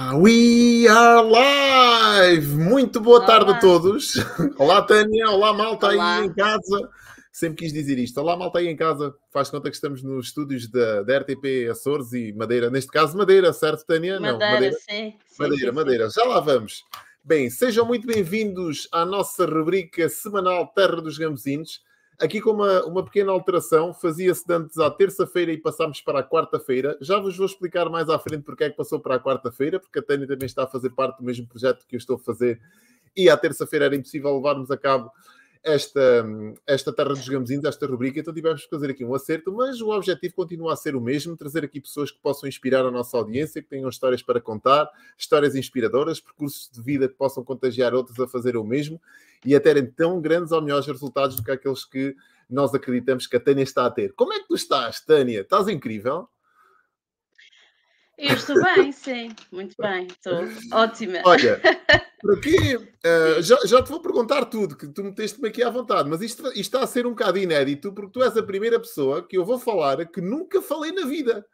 Ah, we are live! Muito boa tarde a todos. Olá, Tânia. Olá, malta Olá. aí em casa. Sempre quis dizer isto. Olá, malta aí em casa. Faz conta que estamos nos estúdios da, da RTP Açores e Madeira. Neste caso, Madeira, certo, Tânia? Madeira, Não, Madeira, sim. Madeira, sim, Madeira. Já lá vamos. Bem, sejam muito bem-vindos à nossa rubrica semanal Terra dos Gambezinos. Aqui com uma, uma pequena alteração, fazia-se antes à terça-feira e passámos para a quarta-feira. Já vos vou explicar mais à frente porque é que passou para a quarta-feira, porque a Tânia também está a fazer parte do mesmo projeto que eu estou a fazer e à terça-feira era impossível levarmos a cabo esta, esta Terra dos Gamezinhos, esta rubrica, então tivemos que fazer aqui um acerto, mas o objetivo continua a ser o mesmo, trazer aqui pessoas que possam inspirar a nossa audiência, que tenham histórias para contar, histórias inspiradoras, percursos de vida que possam contagiar outros a fazer o mesmo e a terem tão grandes ou melhores resultados do que aqueles que nós acreditamos que a Tânia está a ter. Como é que tu estás, Tânia? Estás incrível? Eu estou bem, sim, muito bem, estou ótima. Olha, por aqui, uh, já, já te vou perguntar tudo, que tu meteste-me aqui à vontade, mas isto, isto está a ser um bocado inédito, porque tu és a primeira pessoa que eu vou falar que nunca falei na vida.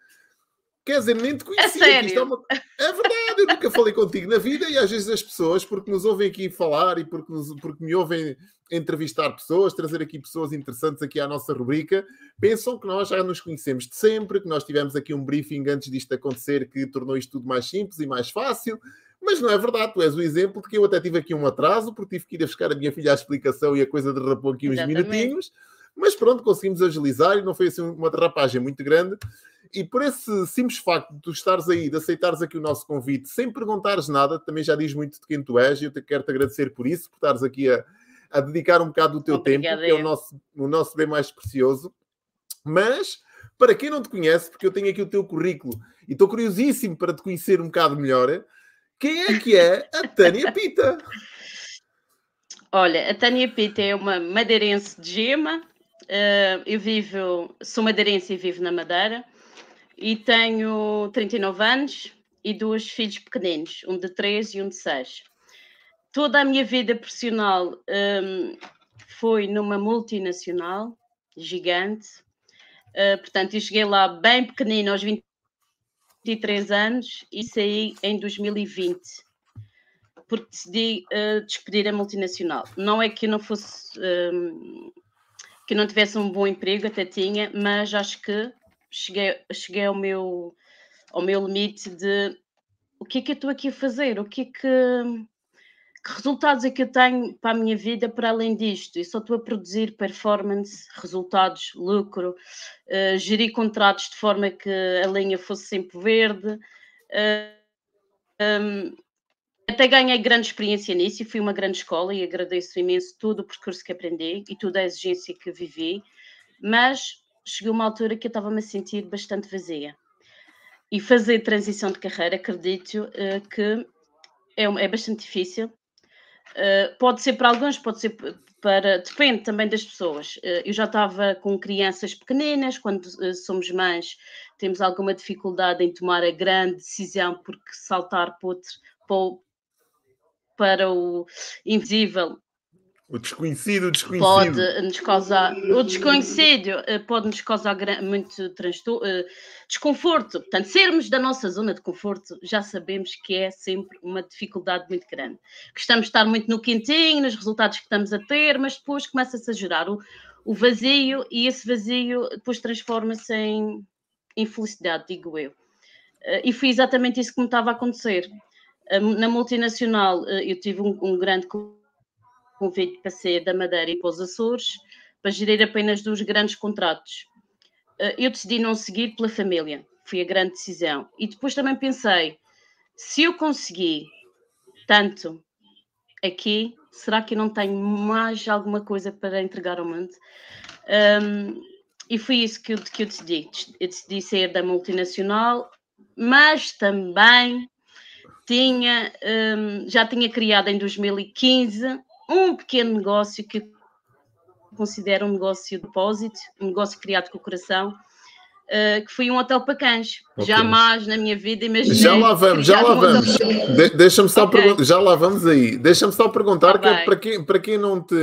Quer dizer, nem te conhecia. É? É, uma... é, verdade, eu nunca falei contigo na vida e às vezes as pessoas, porque nos ouvem aqui falar e porque, nos, porque me ouvem entrevistar pessoas, trazer aqui pessoas interessantes aqui à nossa rubrica, pensam que nós já nos conhecemos de sempre, que nós tivemos aqui um briefing antes disto acontecer que tornou isto tudo mais simples e mais fácil. Mas não é verdade, tu és o exemplo de que eu até tive aqui um atraso, porque tive que ir a buscar a minha filha à explicação e a coisa derrapou aqui uns Exatamente. minutinhos. Mas pronto, conseguimos agilizar e não foi assim uma derrapagem muito grande e por esse simples facto de tu estares aí, de aceitares aqui o nosso convite, sem perguntares nada, também já diz muito de quem tu és, e eu te quero te agradecer por isso, por estares aqui a, a dedicar um bocado do teu Obrigada tempo, que é o nosso, o nosso bem mais precioso. Mas, para quem não te conhece, porque eu tenho aqui o teu currículo e estou curiosíssimo para te conhecer um bocado melhor, quem é que é a Tânia Pita? Olha, a Tânia Pita é uma madeirense de gema. Uh, eu vivo, sou madeirense e vivo na Madeira e tenho 39 anos e dois filhos pequeninos, um de 3 e um de 6. Toda a minha vida profissional um, foi numa multinacional gigante, uh, portanto, eu cheguei lá bem pequenino, aos 23 anos, e saí em 2020 porque decidi uh, despedir a multinacional. Não é que eu não fosse um, que não tivesse um bom emprego, até tinha, mas acho que cheguei, cheguei ao, meu, ao meu limite de o que é que eu estou aqui a fazer, o que é que, que resultados é que eu tenho para a minha vida para além disto? Eu só estou a produzir performance, resultados, lucro, uh, gerir contratos de forma que a linha fosse sempre verde. Uh, um, até ganhei grande experiência nisso e fui uma grande escola e agradeço imenso todo o percurso que aprendi e toda a exigência que vivi, mas chegou uma altura que eu estava-me a sentir bastante vazia. E fazer transição de carreira, acredito uh, que é, é, bastante difícil. Uh, pode ser para alguns, pode ser para. Depende também das pessoas. Uh, eu já estava com crianças pequeninas, quando somos mães, temos alguma dificuldade em tomar a grande decisão, porque saltar para, outro, para, o, para o invisível o desconhecido, o desconhecido. Pode nos causar. O desconhecido eh, pode nos causar muito eh, desconforto. Portanto, sermos da nossa zona de conforto, já sabemos que é sempre uma dificuldade muito grande. Gostamos de estar muito no quentinho, nos resultados que estamos a ter, mas depois começa-se a gerar o, o vazio e esse vazio depois transforma-se em infelicidade, digo eu. Eh, e foi exatamente isso que me estava a acontecer. Na multinacional, eu tive um, um grande convite para ser da Madeira e para os Açores, para gerir apenas dos grandes contratos. Eh, eu decidi não seguir pela família, foi a grande decisão. E depois também pensei, se eu consegui tanto aqui, será que eu não tenho mais alguma coisa para entregar ao mundo? Um, e foi isso que eu, que eu decidi. Eu decidi sair da multinacional, mas também tinha, um, já tinha criado em 2015 um pequeno negócio que considero um negócio de depósito, um negócio criado com o coração, uh, que foi um hotel para cães. Okay. Jamais na minha vida imaginei. Já lá vamos, já lá vamos. De Deixa-me só okay. perguntar, já lá vamos aí. Deixa-me só perguntar, que é para, quem, para quem não te,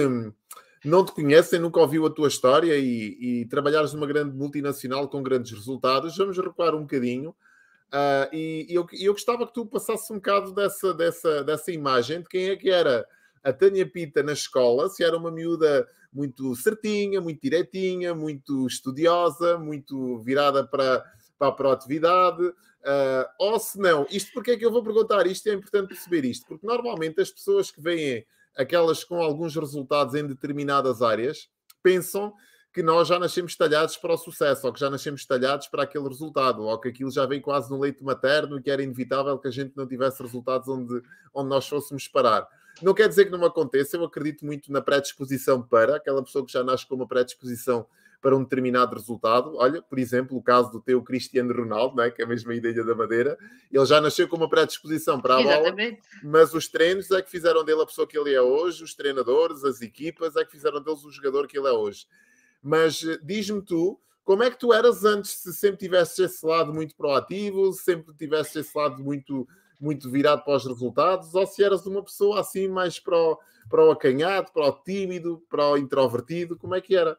não te conhece, nunca ouviu a tua história e, e trabalhares numa grande multinacional com grandes resultados, vamos recuar um bocadinho. Uh, e, e eu, eu gostava que tu passasses um bocado dessa, dessa, dessa imagem de quem é que era a Tânia Pita na escola, se era uma miúda muito certinha, muito direitinha, muito estudiosa, muito virada para, para a proatividade, uh, ou se não, isto porque é que eu vou perguntar isto, é importante perceber isto, porque normalmente as pessoas que veem aquelas com alguns resultados em determinadas áreas pensam que nós já nascemos talhados para o sucesso, ou que já nascemos talhados para aquele resultado, ou que aquilo já vem quase no leito materno e que era inevitável que a gente não tivesse resultados onde, onde nós fôssemos parar. Não quer dizer que não aconteça, eu acredito muito na predisposição para, aquela pessoa que já nasce com uma predisposição para um determinado resultado. Olha, por exemplo, o caso do teu Cristiano Ronaldo, né, que é a mesma ideia da Madeira, ele já nasceu com uma predisposição para a Exatamente. bola, mas os treinos é que fizeram dele a pessoa que ele é hoje, os treinadores, as equipas é que fizeram dele o jogador que ele é hoje. Mas eh, diz-me tu, como é que tu eras antes, se sempre tivesse esse lado muito proativo, se sempre tivesse esse lado muito, muito virado para os resultados, ou se eras uma pessoa assim mais para o, para o acanhado, para o tímido, para o introvertido, como é que era?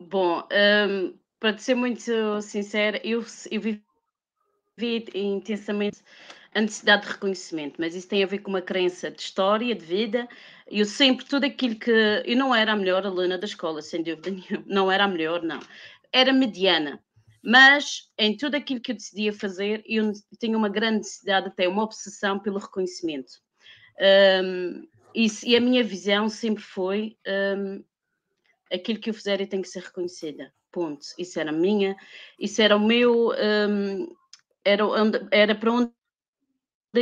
Bom, um, para ser muito sincera, eu, eu vivi intensamente a necessidade de reconhecimento, mas isso tem a ver com uma crença de história, de vida. Eu sempre, tudo aquilo que. Eu não era a melhor aluna da escola, sem dúvida nenhuma. Não era a melhor, não. Era mediana. Mas em tudo aquilo que eu decidia fazer, eu tinha uma grande necessidade, até uma obsessão pelo reconhecimento. Um, isso, e a minha visão sempre foi: um, aquilo que eu fizer, eu que ser reconhecida. Ponto. Isso era minha, isso era o meu. Um, era, era para onde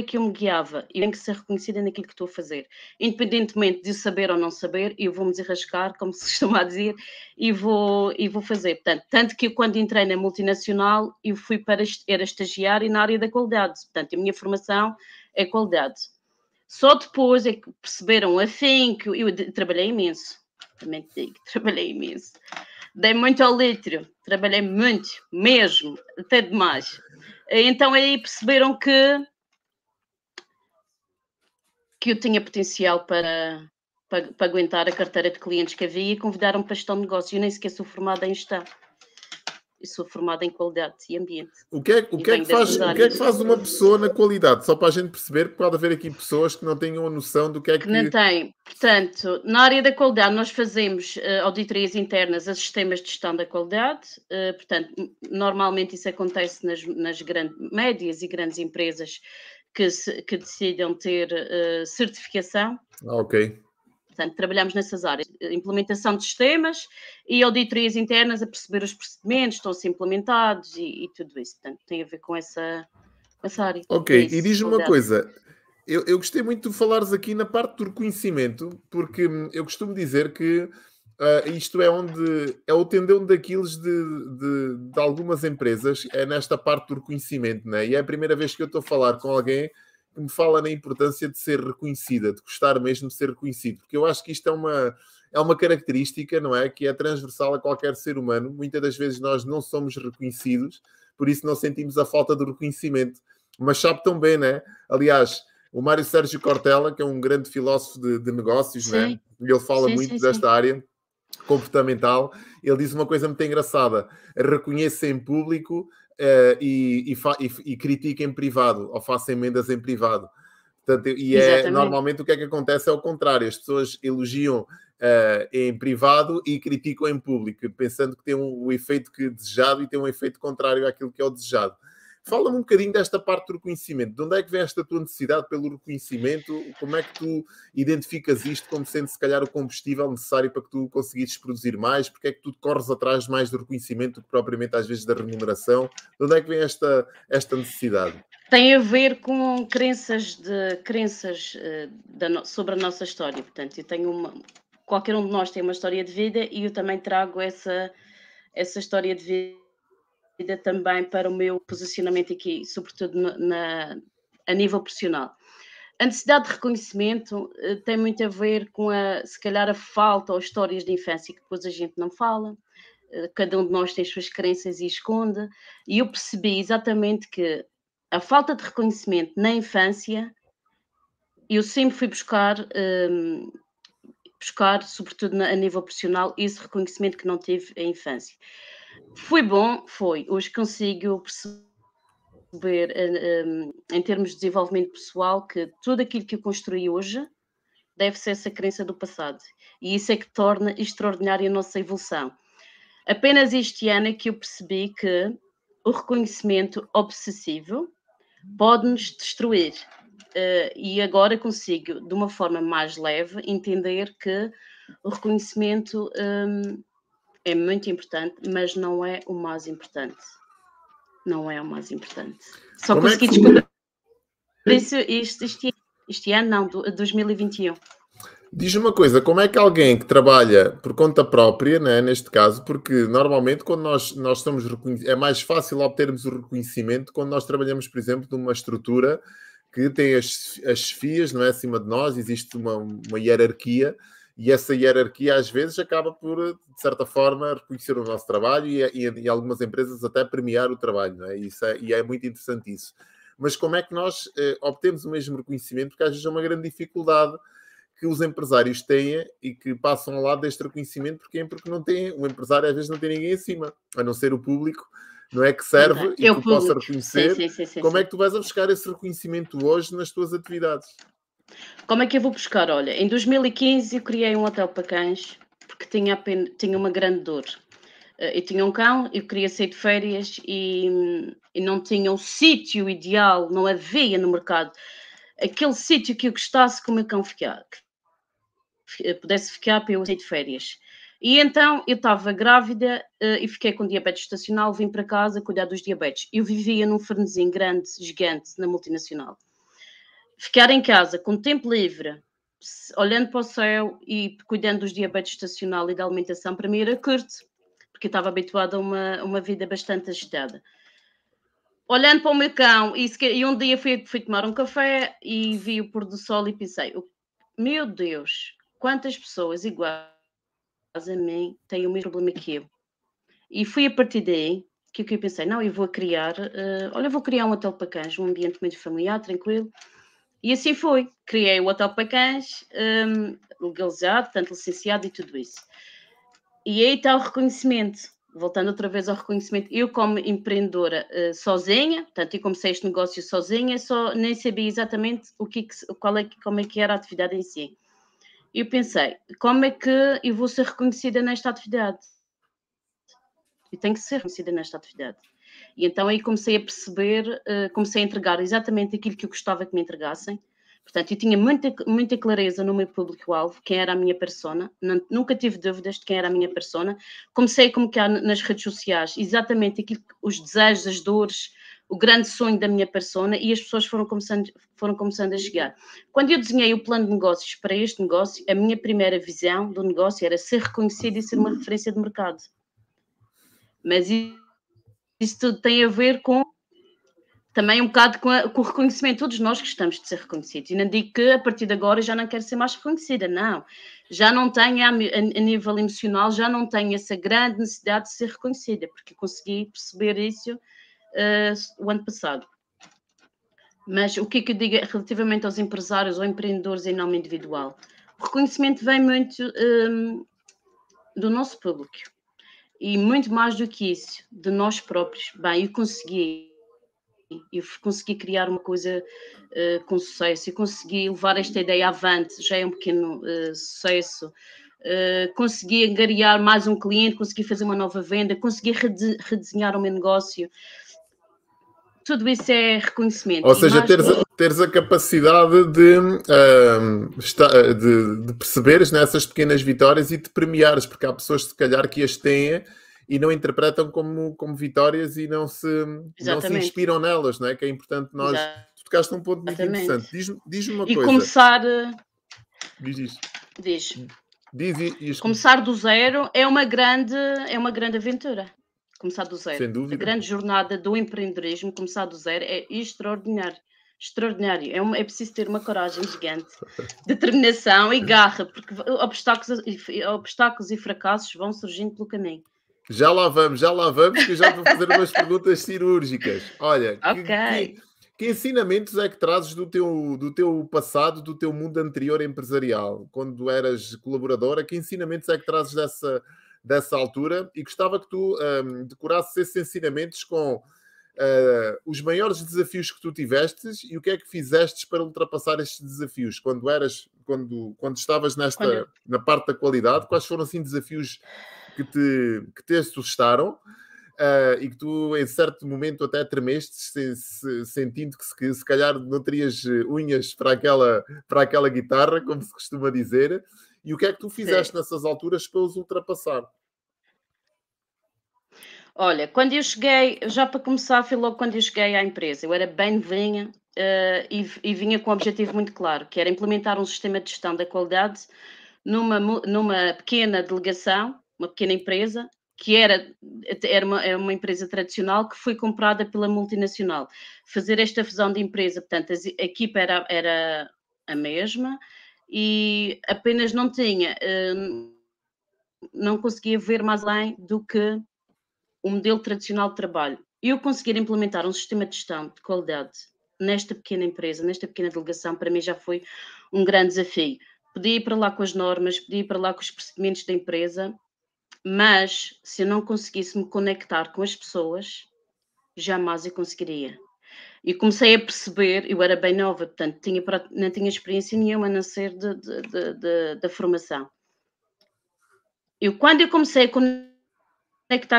que eu me guiava e tenho que ser reconhecida naquilo que estou a fazer. Independentemente de saber ou não saber, eu vou-me desarrascar, como se costuma dizer, e vou, e vou fazer. Portanto, tanto que eu, quando entrei na multinacional, eu fui para era estagiário na área da qualidade. Portanto, a minha formação é qualidade. Só depois é que perceberam, assim, que eu trabalhei imenso. Também digo, trabalhei imenso. Dei muito ao litro, trabalhei muito, mesmo, até demais. Então aí perceberam que que eu tinha potencial para, para, para, aguentar a carteira de clientes que havia e convidaram para gestão de negócio. Eu nem sequer sou formada em gestão. Eu sou formada em qualidade e ambiente. O que é, o que é, que, faz, o que, é que faz uma pessoa na qualidade? Só para a gente perceber, porque pode haver aqui pessoas que não tenham a noção do que é que. Que não têm. Portanto, na área da qualidade, nós fazemos uh, auditorias internas a sistemas de gestão da qualidade. Uh, portanto, normalmente isso acontece nas, nas grandes, médias e grandes empresas que, se, que decidam ter uh, certificação. Ok. Portanto, trabalhamos nessas áreas, implementação de sistemas e auditorias internas a perceber os procedimentos, estão-se implementados e, e, tudo isso. Portanto, tem a ver com essa, com essa área. Ok, é e diz-me uma coisa, eu, eu, gostei muito de falares aqui na parte do reconhecimento, porque hum, eu costumo dizer que Uh, isto é onde é o tendão daqueles de, de, de, algumas empresas, é nesta parte do reconhecimento, né? e é a primeira vez que eu estou a falar com alguém que me fala na importância de ser reconhecida, de gostar mesmo de ser reconhecido, porque eu acho que isto é uma, é uma característica, não é? Que é transversal a qualquer ser humano. Muitas das vezes nós não somos reconhecidos, por isso não sentimos a falta do reconhecimento. Mas sabe tão bem, né? Aliás, o Mário Sérgio Cortella, que é um grande filósofo de, de negócios, né? ele fala sim, muito sim, desta área comportamental, ele diz uma coisa muito engraçada: reconheça em público uh, e, e, e critica em privado, ou faça emendas em privado. Portanto, e é, normalmente o que é que acontece é o contrário: as pessoas elogiam uh, em privado e criticam em público, pensando que tem um, o efeito que desejado e tem um efeito contrário àquilo que é o desejado. Fala-me um bocadinho desta parte do reconhecimento. De onde é que vem esta tua necessidade pelo reconhecimento? Como é que tu identificas isto como sendo, se calhar, o combustível necessário para que tu conseguisses produzir mais? Porque é que tu corres atrás mais do reconhecimento do que propriamente, às vezes, da remuneração? De onde é que vem esta, esta necessidade? Tem a ver com crenças, de, crenças da, sobre a nossa história. Portanto, eu tenho uma. Qualquer um de nós tem uma história de vida e eu também trago essa, essa história de vida também para o meu posicionamento aqui, sobretudo na, a nível profissional. A necessidade de reconhecimento uh, tem muito a ver com, a, se calhar, a falta ou histórias de infância que depois a gente não fala. Uh, cada um de nós tem as suas crenças e esconde. E eu percebi exatamente que a falta de reconhecimento na infância, eu sempre fui buscar, um, buscar sobretudo na, a nível profissional, esse reconhecimento que não tive em infância. Foi bom, foi. Hoje consigo perceber perceber, em termos de desenvolvimento pessoal, que tudo aquilo que eu construí hoje deve ser essa crença do passado. E isso é que torna extraordinária a nossa evolução. Apenas este ano é que eu percebi que o reconhecimento obsessivo pode nos destruir. Uh, e agora consigo, de uma forma mais leve, entender que o reconhecimento um, é muito importante, mas não é o mais importante. Não é o mais importante. Só Como consegui é que... descobrir isso este, este, este, ano, não, 2021. Diz uma coisa, como é que alguém que trabalha por conta própria, né, neste caso, porque normalmente quando nós, nós somos é mais fácil obtermos o reconhecimento quando nós trabalhamos, por exemplo, numa estrutura que tem as, as FIAs não é, acima de nós, existe uma, uma hierarquia e essa hierarquia às vezes acaba por, de certa forma, reconhecer o nosso trabalho e, e, e algumas empresas até premiar o trabalho, é? Isso é, e é muito interessante isso. Mas como é que nós eh, obtemos o mesmo reconhecimento? Porque às vezes é uma grande dificuldade que os empresários têm e que passam ao lado deste reconhecimento, porque, porque não tem, o empresário às vezes não tem ninguém acima, a não ser o público, não é que serve e que possa reconhecer. Sim, sim, sim, Como é que tu vais a buscar esse reconhecimento hoje nas tuas atividades? Como é que eu vou buscar? Olha, em 2015 eu criei um hotel para cães porque tinha, tinha uma grande dor. Eh, eu tinha um cão, eu queria sair de férias e, e não tinha o sítio ideal, não havia no mercado aquele sítio que eu gostasse que o meu cão ficar, pudesse ficar para eu sair de férias. E então eu estava grávida uh, e fiquei com diabetes estacional, vim para casa cuidar dos diabetes. Eu vivia num fornezinho grande, gigante, na multinacional. Ficar em casa com tempo livre, olhando para o céu e cuidando dos diabetes estacional e da alimentação, para mim era curto, porque eu estava habituada a uma, uma vida bastante agitada. Olhando para o meu cão, e, e um dia fui, fui tomar um café e vi o pôr do sol e pensei: meu Deus, quantas pessoas iguais a mim têm o mesmo problema que eu. E foi a partir daí que eu pensei, não, eu vou criar, uh, olha, vou criar um hotel para cães, um ambiente muito familiar, tranquilo. E assim foi. Criei o cães, um, legalizado, tanto licenciado e tudo isso. E aí está o reconhecimento. Voltando outra vez ao reconhecimento, eu como empreendedora uh, sozinha, portanto, eu comecei este negócio sozinha, só nem sabia exatamente o que, qual é, como é que era a atividade em si eu pensei, como é que eu vou ser reconhecida nesta atividade? Eu tenho que ser reconhecida nesta atividade. E então aí comecei a perceber, uh, comecei a entregar exatamente aquilo que eu gostava que me entregassem. Portanto, eu tinha muita, muita clareza no meu público-alvo, quem era a minha persona, nunca tive dúvidas de quem era a minha persona. Comecei a comunicar nas redes sociais exatamente aquilo, os desejos, as dores, o grande sonho da minha persona e as pessoas foram começando, foram começando a chegar. Quando eu desenhei o plano de negócios para este negócio, a minha primeira visão do negócio era ser reconhecido e ser uma referência de mercado. Mas isso tudo tem a ver com também um bocado com, a, com, o reconhecimento. Todos nós gostamos de ser reconhecidos. E não digo que a partir de agora já não quero ser mais reconhecida, não. Já não tenho, a, a, nível emocional, já não tenho essa grande necessidade de ser reconhecida, porque consegui perceber isso uh, o ano passado. Mas o que é que eu digo relativamente aos empresários ou empreendedores em nome individual? O reconhecimento vem muito um, do nosso público e muito mais do que isso, de nós próprios. Bem, eu consegui, eu consegui criar uma coisa uh, com sucesso, eu consegui levar esta ideia avante, já é um pequeno uh, sucesso. Uh, consegui angariar mais um cliente, consegui fazer uma nova venda, consegui redesenhar o meu negócio, tudo isso é reconhecimento. Ou seja, teres, a, teres a capacidade de, uh, de, de perceberes nessas pequenas vitórias e de premiares, porque há pessoas, se calhar, que as têm e não interpretam como, como vitórias e não se, não se inspiram nelas, não é? Que é importante nós. Exato. Tu tocaste um ponto muito Exatamente. interessante. Diz-me diz uma e coisa. E começar. Diz isso. Diz. Diz isso. Começar do zero é uma grande, é uma grande aventura começar do zero. Sem dúvida. A grande jornada do empreendedorismo, começar do zero, é extraordinário. Extraordinário. É, uma, é preciso ter uma coragem gigante, determinação e garra, porque obstáculos, obstáculos e fracassos vão surgindo pelo caminho. Já lá vamos, já lá vamos, que eu já vou fazer umas perguntas cirúrgicas. Olha, okay. que, que, que, ensinamentos é que trazes do teu, do teu passado, do teu mundo anterior empresarial? Quando eras colaboradora, que ensinamentos é que trazes dessa, dessa altura e gostava que tu um, decorasses esses ensinamentos com uh, os maiores desafios que tu tivestes e o que é que fizeste para ultrapassar estes desafios quando eras, quando, quando estavas nesta, quando... na parte da qualidade, quais foram assim desafios que te, que te assustaram? Uh, e que tu, em certo momento, até tremeste, se, se, sentindo que se, que se calhar não terias unhas para aquela, para aquela guitarra, como se costuma dizer, e o que é que tu fizeste Sim. nessas alturas para os ultrapassar? Olha, quando eu cheguei, já para começar, foi logo quando eu cheguei à empresa, eu era bem novinha uh, e, e, vinha com um objetivo muito claro, que era implementar um sistema de gestão da qualidade numa, numa pequena delegação, uma pequena empresa, que era, era, uma, era uma empresa tradicional que foi comprada pela multinacional. Fazer esta fusão de empresa, portanto, a, a equipa era, era a mesma e apenas não tinha, uh, não conseguia ver mais além do que o modelo tradicional de trabalho. Eu conseguir implementar um sistema de gestão de qualidade nesta pequena empresa, nesta pequena delegação, para mim já foi um grande desafio. Podia ir para lá com as normas, podia ir para lá com os procedimentos da empresa, mas se eu não conseguisse me conectar com as pessoas, jamais eu conseguiria. E comecei a perceber, eu era bem nova, portanto, tinha, não tinha experiência nenhuma a nascer da formação. Eu, quando eu comecei a conectar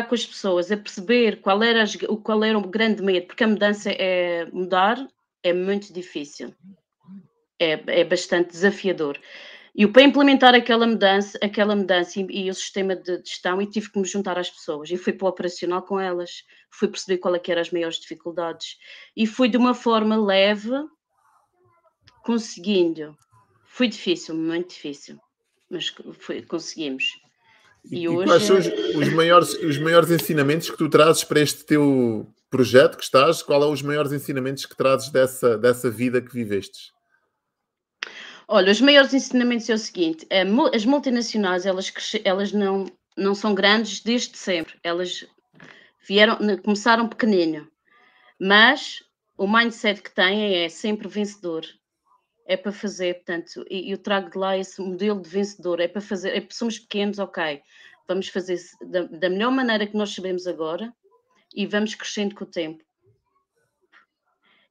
com as pessoas, a perceber qual era, as, qual era o grande medo, porque a mudança é mudar é muito difícil, é, é bastante desafiador. E para implementar aquela mudança, aquela mudança e, e o sistema de gestão, e tive que me juntar às pessoas e fui para o operacional com elas, fui perceber qual é que eram as maiores dificuldades e fui de uma forma leve conseguindo. Foi difícil, muito difícil, mas foi, conseguimos. E, e, hoje... quais são os, os, maiores, os maiores ensinamentos que tu trazes para este teu projeto que estás? Qual é os maiores ensinamentos que trazes dessa, dessa vida que vivestes? Olha, os maiores ensinamentos é o seguinte: é, as multinacionais elas, elas não, não são grandes desde sempre. Elas vieram, começaram pequenino, mas o mindset que têm é sempre vencedor. É para fazer, portanto, e eu trago de lá esse modelo de vencedor. É para fazer, é, somos pequenos, ok, vamos fazer da, da melhor maneira que nós sabemos agora e vamos crescendo com o tempo.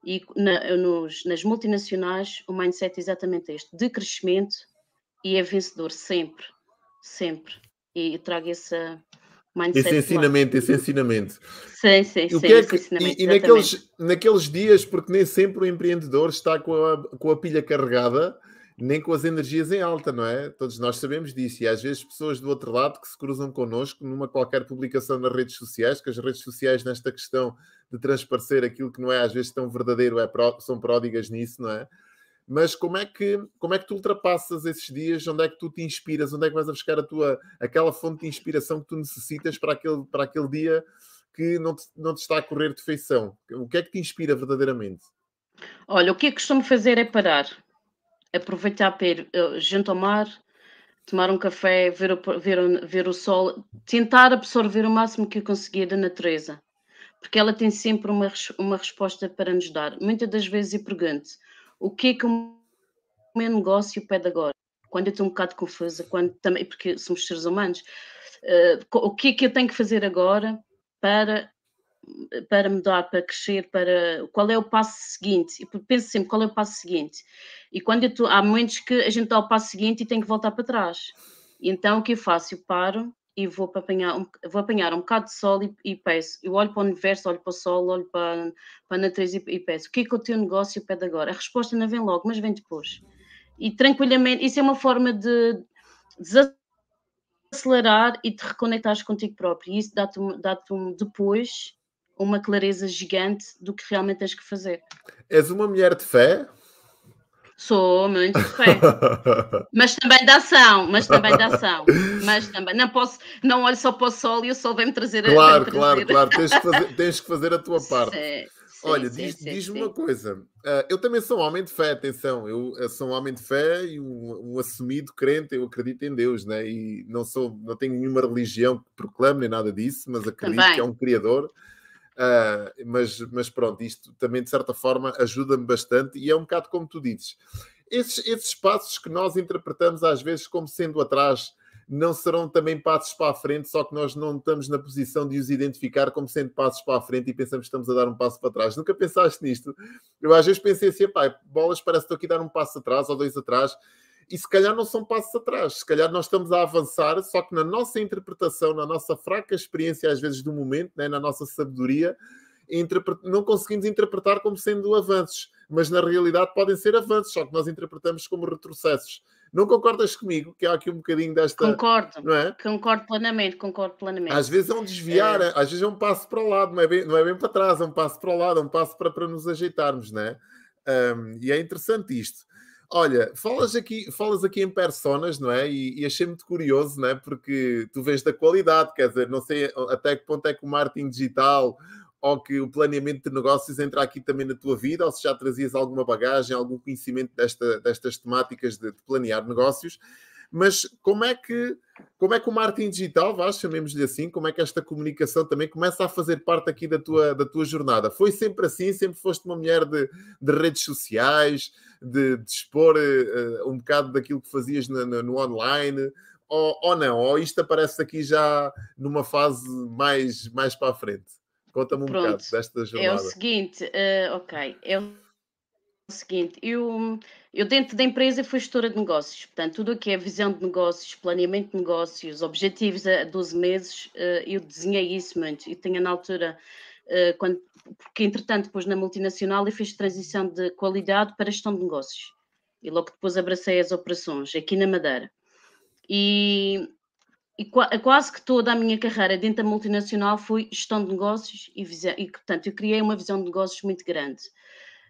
E na, nos, nas multinacionais, o mindset é exatamente este: de crescimento e é vencedor sempre, sempre. E trago essa mindset. Esse ensinamento, esse ensinamento. Sim, sim, sim. É que, e, e naqueles, naqueles dias, porque nem sempre o empreendedor está com a, com a pilha carregada nem com as energias em alta, não é? Todos nós sabemos disso. E às vezes pessoas do outro lado que se cruzam connosco numa qualquer publicação nas redes sociais, que as redes sociais nesta questão de transparecer aquilo que não é às vezes tão verdadeiro, é, são pródigas nisso, não é? Mas como é que como é que tu ultrapassas esses dias? Onde é que tu te inspiras? Onde é que vais a buscar a tua aquela fonte de inspiração que tu necessitas para aquele para aquele dia que não te, não te está a correr de feição? O que é que te inspira verdadeiramente? Olha, o que eu costumo fazer é parar aproveitar para ir junto ao mar, tomar um café, ver o, ver, ver o sol, tentar absorver o máximo que eu conseguir da natureza, porque ela tem sempre uma, uma resposta para nos dar. Muitas das vezes eu pergunto: o que é que o meu negócio pede agora? Quando eu estou um bocado confusa, quando também, porque somos seres humanos, uh, o que é que eu tenho que fazer agora para para mudar, para crescer, para qual é o passo seguinte? E penso sempre qual é o passo seguinte. E quando eu tô, há momentos que a gente dá o passo seguinte e tem que voltar para trás. Então o que eu faço? Eu paro e vou, apanhar, um, vou apanhar um bocado de sol e, e, peço. Eu olho para o universo, olho para o sol, olho para, para a natureza e, e peço: o que é que o teu negócio pede agora? A resposta não vem logo, mas vem depois. E tranquilamente, isso é uma forma de desacelerar e de reconectares contigo próprio. E isso dá-te dá depois uma clareza gigante do que realmente tens que fazer. És uma mulher de fé? Sou muito fé. mas também da ação, mas também da ação. Mas também, não posso, não olho só para o sol e o sol vem-me trazer Claro, trazer. claro, claro. Tens que, fazer, tens que fazer a tua parte. Sim, sim, Olha, sim, diz-me diz uma coisa. Uh, eu também sou um homem de fé, atenção. Eu, eu sou um homem de fé e um, um, assumido crente. Eu acredito em Deus, né? E não sou, não tenho nenhuma religião que proclame nem nada disso, mas acredito também. que é um Criador Uh, mas, mas pronto, isto também de certa forma ajuda-me bastante e é um bocado como tu dizes. Esses, esses passos que nós interpretamos às vezes como sendo atrás não serão também passos para a frente, só que nós não estamos na posição de os identificar como sendo passos para a frente e pensamos que estamos a dar um passo para trás. Nunca pensaste nisto? Eu às vezes pensei assim, pá, bolas, parece que estou aqui a dar um passo atrás ou dois atrás, e se calhar não são passos atrás, se calhar nós estamos a avançar, só que na nossa interpretação, na nossa fraca experiência, às vezes do momento, né, na nossa sabedoria, não conseguimos interpretar como sendo avanços, mas na realidade podem ser avanços, só que nós interpretamos como retrocessos. Não concordas comigo que há aqui um bocadinho desta. Concordo, não é? concordo plenamente, concordo plenamente. Às vezes é um desviar, é... às vezes é um passo para o lado, não é, bem, não é bem para trás, é um passo para o lado, é um passo para, para nos ajeitarmos, não é? Um, e é interessante isto. Olha, falas aqui, falas aqui em personas, não é? E, e, achei muito curioso, não é? Porque tu vês da qualidade, quer dizer, não sei até que ponto é que o marketing digital ou que o planeamento de negócios entra aqui também na tua vida, ou se já trazias alguma bagagem, algum conhecimento desta, destas temáticas de, de, planear negócios. Mas como é que como é que o marketing digital, vá, chamemos-lhe assim, como é que esta comunicação também começa a fazer parte aqui da tua, da tua jornada? Foi sempre assim? Sempre foste uma mulher de, de redes sociais, de, de expor uh, um bocado daquilo que fazias no, no, no online? Ou, ou, não? Ou isto aparece aqui já numa fase mais, mais para a frente? Conta-me um Pronto, bocado desta jornada. É o seguinte, uh, ok, é o seguinte, eu, eu dentro da empresa fui gestora de negócios, portanto, tudo o que é visão de negócios, planeamento de negócios, objetivos a 12 meses, uh, eu desenhei isso muito e tinha na altura, uh, quando, porque entretanto depois na multinacional eu fiz transição de qualidade para gestão de negócios e logo depois abracei as operações aqui na Madeira. E, e quase que toda a minha carreira dentro da multinacional foi gestão de negócios e, visão, e portanto, eu criei uma visão de negócios muito grande.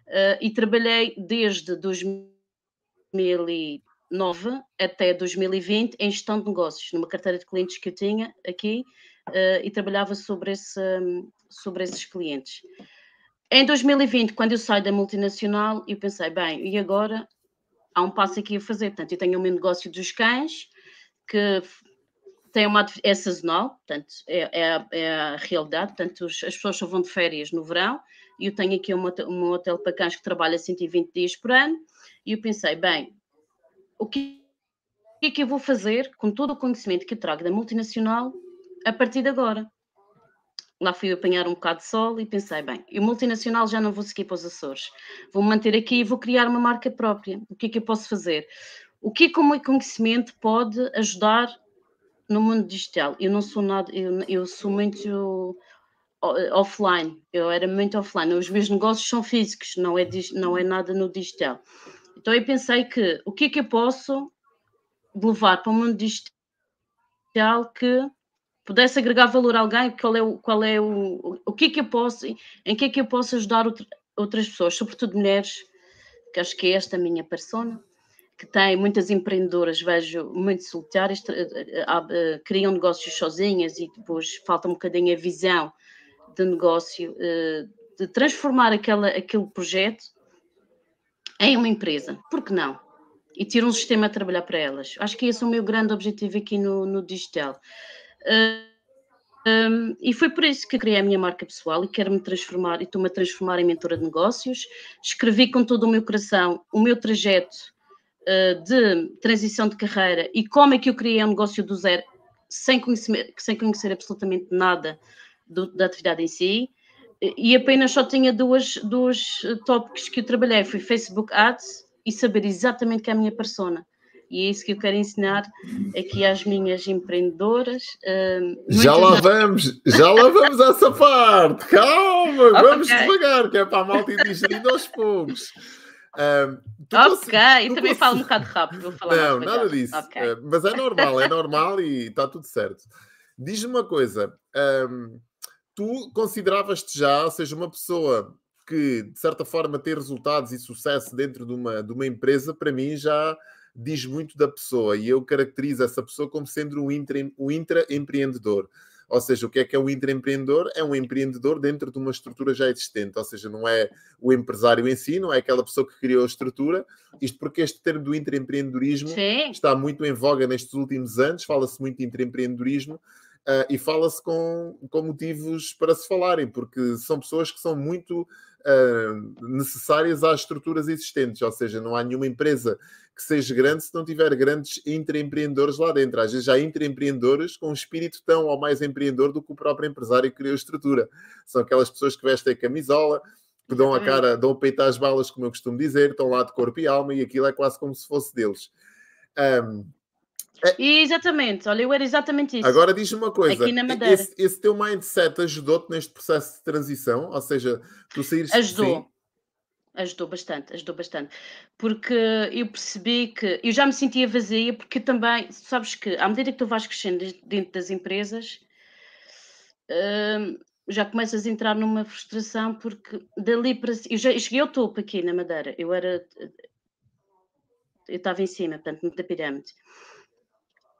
Uh, e trabalhei desde 2009 até 2020 em gestão de negócios, numa carteira de clientes que eu tinha aqui, uh, e trabalhava sobre, esse, sobre esses clientes. Em 2020, quando eu saio da multinacional, eu pensei, bem, e agora há um passo aqui a fazer. Portanto, eu tenho o meu negócio dos cães, que tem uma é sazonal, portanto, é, é, é a realidade, portanto, os, as pessoas só vão de férias no verão, eu tenho aqui um, um hotel para cães que trabalha 120 dias por ano, e eu pensei, bem, o que, é que eu vou fazer com todo o conhecimento que eu trago da multinacional a partir de agora? Lá fui apanhar um bocado de sol e pensei, bem, eu multinacional já não vou seguir para os Açores, vou manter aqui e vou criar uma marca própria. O que é que eu posso fazer? O que é que o meu conhecimento pode ajudar no mundo digital, eu não sou nada, eu, eu sou muito offline, eu era muito offline, os meus negócios são físicos, não é, não é nada no digital. Então eu pensei que o que é que eu posso levar para o mundo digital que pudesse agregar valor a alguém, qual é o, qual é o, o que é que eu posso, em que é que eu posso ajudar outras pessoas, sobretudo mulheres, que acho que é esta a minha persona, que tem muitas empreendedoras, vejo muito solitárias, eh, eh, criam negócios sozinhas e depois falta um bocadinho a visão de negócio, eh, de transformar aquela, aquele projeto em uma empresa. Por que não? E ter um sistema a trabalhar para elas. Acho que esse é o meu grande objetivo aqui no, no digital. Um, e foi por isso que criei a minha marca pessoal e quero me transformar, e estou-me a transformar em mentora de negócios. Escrevi com todo o meu coração o meu trajeto eh, de transição de carreira e como é que eu criei um negócio do zero sem conhecer, sem conhecer absolutamente nada do, da atividade em si e apenas só tinha duas, duas tópicos que eu trabalhei, foi Facebook Ads e saber exatamente que é a minha persona. E é isso que eu quero ensinar aqui às minhas empreendedoras. Uh, já lá vamos, já lá vamos a essa parte. Calma, vamos okay. devagar, que é para a malta ir digerindo aos poucos. Um, ok, e também falo um bocado rápido. Vou falar não, nada disso. Okay. Uh, mas é normal, é normal e está tudo certo. Diz-me uma coisa: um, tu consideravas-te já, ou seja, uma pessoa que de certa forma ter resultados e sucesso dentro de uma, de uma empresa, para mim já diz muito da pessoa e eu caracterizo essa pessoa como sendo um, intra, um intraempreendedor. Ou seja, o que é que é um intraempreendedor? É um empreendedor dentro de uma estrutura já existente, ou seja, não é o empresário em si, não é aquela pessoa que criou a estrutura. Isto porque este termo do intraempreendedorismo Sim. está muito em voga nestes últimos anos, fala-se muito de intraempreendedorismo. Uh, e fala-se com, com motivos para se falarem, porque são pessoas que são muito uh, necessárias às estruturas existentes, ou seja, não há nenhuma empresa que seja grande se não tiver grandes intraempreendedores lá dentro. Às vezes há intraempreendedores com um espírito tão ou mais empreendedor do que o próprio empresário que criou a estrutura. São aquelas pessoas que vestem a camisola, que dão a cara, dão o peito às balas, como eu costumo dizer, estão lá de corpo e alma e aquilo é quase como se fosse deles. Um, é... Exatamente, olha, eu era exatamente isso. Agora diz-me uma coisa: esse, esse, teu mindset ajudou-te neste processo de transição? Ou seja, tu saíres. Ajudou. Sim? Ajudou bastante, ajudou bastante. Porque eu percebi que eu já me sentia vazia, porque também, sabes que à medida que tu vais crescendo dentro das empresas, hum, já começas a entrar numa frustração, porque dali para. Eu já eu cheguei ao topo aqui na Madeira, eu era. Eu estava em cima, portanto, da pirâmide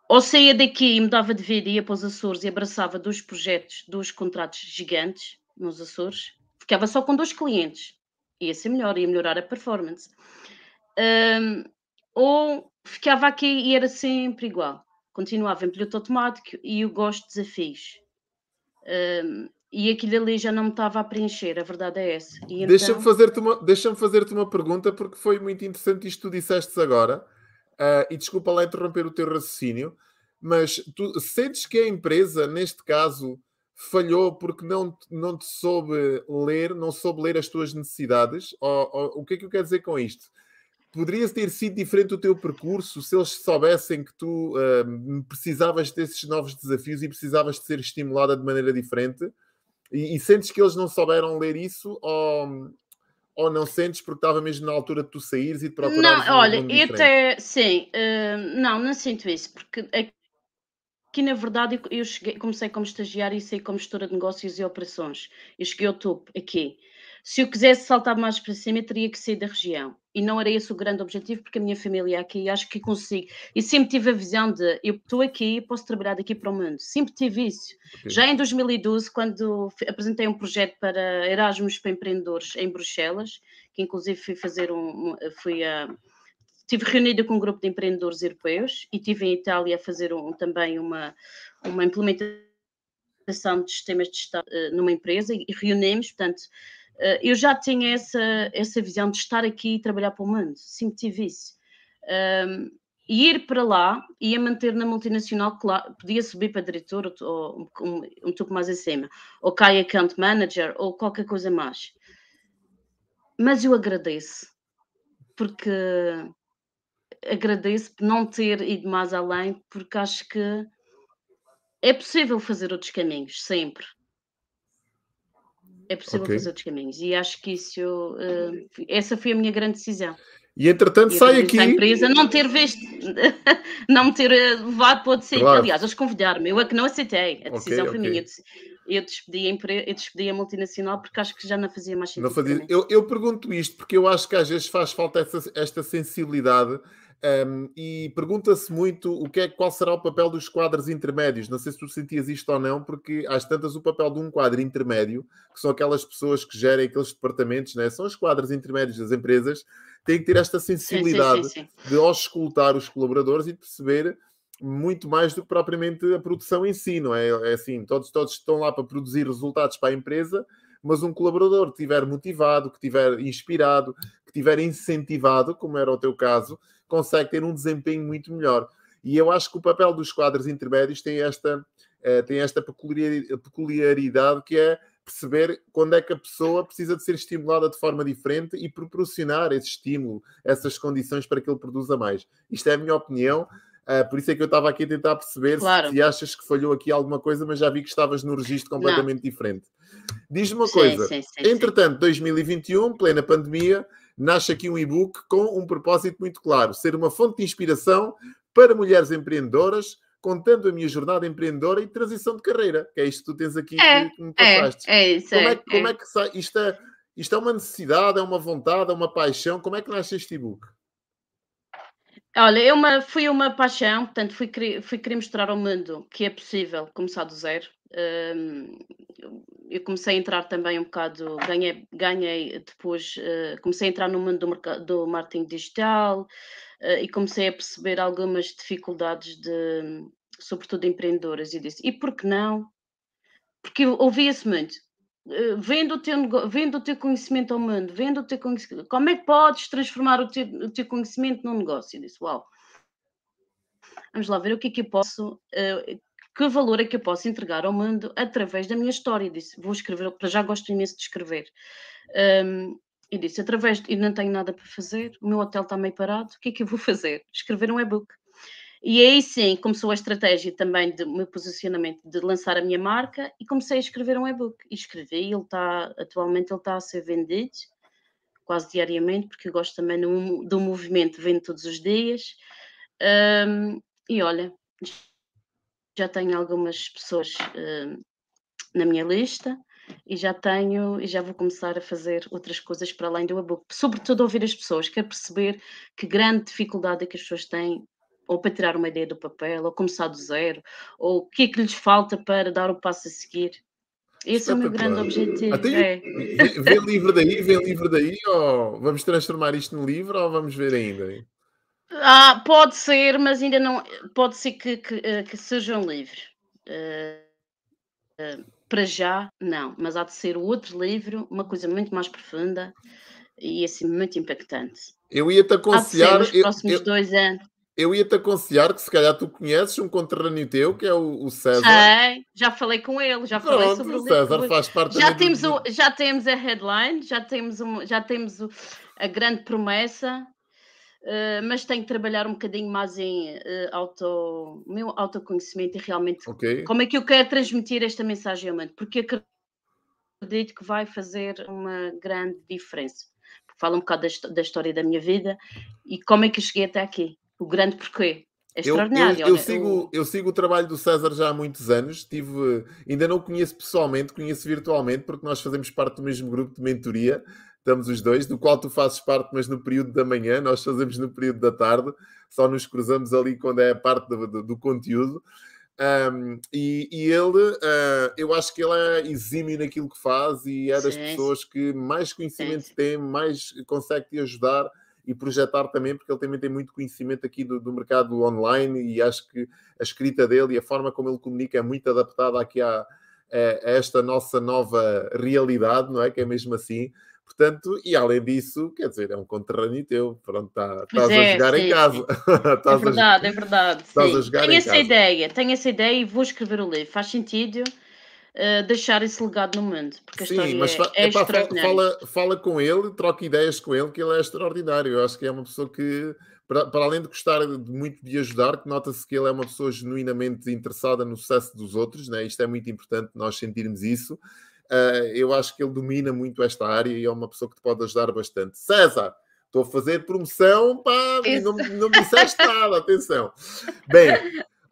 ou saía daqui e mudava de vida, ia para os Açores e abraçava dois projetos, dois contratos gigantes nos Açores, ficava só com dois clientes, ia ser melhor, ia melhorar a performance. Um, ou ficava aqui e era sempre igual, continuava em piloto automático e eu gosto de desafios. Um, e aquilo ali já não me estava a preencher, a verdade é essa. Deixa-me então... fazer-te uma, deixa fazer uma pergunta, porque foi muito interessante isto que tu disseste agora. Uh, e desculpa lá interromper o teu raciocínio, mas tu sentes que a empresa, neste caso, falhou porque não, não te soube ler, não soube ler as tuas necessidades? Ou, ou, o que é que eu quero dizer com isto? Poderia ter sido diferente o teu percurso se eles soubessem que tu uh, precisavas desses novos desafios e precisavas de ser estimulada de maneira diferente? E, e sentes que eles não souberam ler isso? Ou, ou não sentes porque estava mesmo na altura de tu saíres e de procurares Não, olha, eu até, sim, uh, não, não sinto isso, porque aqui na verdade eu cheguei, comecei como estagiária e saí como gestora de negócios e operações. Eu cheguei ao topo aqui. Se eu quisesse saltar mais para cima, eu teria que sair da região. E não era esse o grande objetivo, porque a minha família é aqui e acho que consigo. E sempre tive a visão de eu estou aqui e posso trabalhar daqui para o mundo. Sempre tive isso. Okay. Já em 2012, quando apresentei um projeto para Erasmus para empreendedores em Bruxelas, que inclusive fui fazer um. fui a. Estive reunida com um grupo de empreendedores europeus e estive em Itália a fazer um, também uma, uma implementação de sistemas de Estado uh, numa empresa e reunimos, portanto, eu já tinha essa, essa visão de estar aqui e trabalhar para o mundo, sempre tive isso. Um, e ir para lá e a manter na multinacional, claro, podia subir para diretor ou, ou um, um pouco mais acima, ou CAI Account Manager, ou qualquer coisa mais. Mas eu agradeço, porque agradeço por não ter ido mais além, porque acho que é possível fazer outros caminhos, sempre é possível okay. fazer outros caminhos. E acho que isso, uh, essa foi a minha grande decisão. E entretanto sai aqui. A empresa não ter visto, não me ter eh, levado para outro. Claro. Aliás, eles convidaram-me, eu é que não aceitei. A decisão okay, foi okay. minha. Eu despedi, a empre... eu despedi a multinacional porque acho que já não fazia mais sentido. Fazia... Eu, eu, pergunto isto porque eu acho que às vezes faz falta essa, esta sensibilidade um, e pergunta-se muito o que é, qual será o papel dos quadros intermédios. Não sei se tu sentias isto ou não, porque às tantas o papel de um quadro intermédio, que são aquelas pessoas que gerem aqueles departamentos, né? são os quadros intermédios das empresas, têm que ter esta sensibilidade sim, sim, sim, de auscultar os colaboradores e de perceber muito mais do que propriamente a produção em si, não é? É assim, todos, todos estão lá para produzir resultados para a empresa, mas um colaborador que estiver motivado, que estiver inspirado, que estiver incentivado, como era o teu caso, consegue ter um desempenho muito melhor. E eu acho que o papel dos quadros intermédios tem esta, uh, tem esta peculiaridade que é perceber quando é que a pessoa precisa de ser estimulada de forma diferente e proporcionar esse estímulo, essas condições para que ele produza mais. Isto é a minha opinião. Uh, por isso é que eu estava aqui a tentar perceber claro. se, achas que falhou aqui alguma coisa, mas já vi que estavas no registro completamente Não. diferente. Diz-me uma sim, coisa: sim, sim, entretanto, 2021, plena pandemia, nasce aqui um e-book com um propósito muito claro: ser uma fonte de inspiração para mulheres empreendedoras, contando a minha jornada empreendedora e transição de carreira, que é isto que tu tens aqui é, que me é, passaste. É, é isso. Como é, é, como é que sai? Isto é, isto é uma necessidade, é uma vontade, é uma paixão. Como é que nasce este e-book? Olha, eu uma, fui uma paixão, portanto, fui, fui querer mostrar ao mundo que é possível começar do zero. Eu comecei a entrar também um bocado, ganhei, ganhei depois, uh, comecei a entrar no mundo do, do marketing digital uh, e comecei a perceber algumas dificuldades de, sobretudo empreendedoras, e disse, e por que não? Porque ouvia-se muito, eh, vendo o, teu, vendo o teu conhecimento ao mundo, vendo o teu como é que podes transformar o teu, o teu conhecimento num negócio? Eu disse, uau, vamos lá ver o que é que eu posso, que valor é que eu posso entregar ao mundo através da minha história. Disse, vou escrever, para já gosto imenso de escrever. Um, e disse, através, e não tenho nada para fazer, o meu hotel está meio parado, o que é que eu vou fazer? Escrever um e-book. E aí sim começou a estratégia também de meu posicionamento de lançar a minha marca e comecei a escrever um e-book. E escrevi, ele está, atualmente ele está a ser vendido quase diariamente, porque eu gosto também do, do movimento, vendo todos os dias. Um, e olha, já tenho algumas pessoas um, na minha lista e já tenho e já vou começar a fazer outras coisas para além do e-book, sobretudo ouvir as pessoas, quero perceber que grande dificuldade é que as pessoas têm ou para tirar uma ideia do papel, ou começar do zero, ou o que é que lhes falta para dar o passo a seguir. Esse é o meu grande objetivo. Até é. Vem livro daí, vem livro daí, ou vamos transformar isto num livro, ou vamos ver ainda? Ah, pode ser, mas ainda não. Pode ser que, que, eh, que seja um livro. Uh, uh, para já, não, mas há de ser outro livro, uma coisa muito mais profunda e assim muito impactante. Eu ia te aconselhar. Nos próximos eu, dois anos. Eu ia-te aconselhar que se calhar tu conheces um conterrâneo teu, que é o, o César. Sei, já falei com ele, já Pronto, falei sobre o César faz parte já temos do... o, Já temos a headline, já temos, um, já temos o, a grande promessa, uh, mas tenho que trabalhar um bocadinho mais em uh, auto, meu autoconhecimento e realmente okay. como é que eu quero transmitir esta mensagem ao mundo, porque acredito que vai fazer uma grande diferença. Fala um bocado da, da história da minha vida e como é que eu cheguei até aqui o grande porquê. É extraordinário. Eu, eu, eu sigo, eu sigo o trabalho do César já há muitos anos. Tive, ainda não o conheço pessoalmente, conheço virtualmente, porque nós fazemos parte do mesmo grupo de mentoria. Estamos os dois, do qual tu fazes parte, mas no período da manhã, nós fazemos no período da tarde, só nos cruzamos ali quando é a parte do, do, do conteúdo. Um, e, e, ele, uh, eu acho que ele é exímio naquilo que faz e é das sim. pessoas que mais conhecimento sim. tem, mais consegue te ajudar e projetar também, porque ele também tem muito conhecimento aqui do, do, mercado online e acho que a escrita dele e a forma como ele comunica é muito adaptada aqui a, a, a esta nossa nova realidade, não é? Que é mesmo assim. Portanto, e além disso, quer dizer, é um conterrâneo teu, pronto, tá, estás é, a jogar sim, em casa. é verdade, a, é verdade. Estás sim. a jogar tenho em essa casa. ideia, tenho essa ideia e vou escrever o livro. Faz sentido uh, deixar esse legado no mundo. Porque a Sim, mas é, é fala, fala com ele, troca ideias com ele, que ele é extraordinário. Eu acho que é uma pessoa que, para, para além de gostar de, muito de ajudar, que nota-se que ele é uma pessoa genuinamente interessada no sucesso dos outros, né? isto é muito importante nós sentirmos isso. Uh, eu acho que ele domina muito esta área e é uma pessoa que te pode ajudar bastante. César, estou a fazer promoção, pá, não, não me disseste nada, atenção. Bem,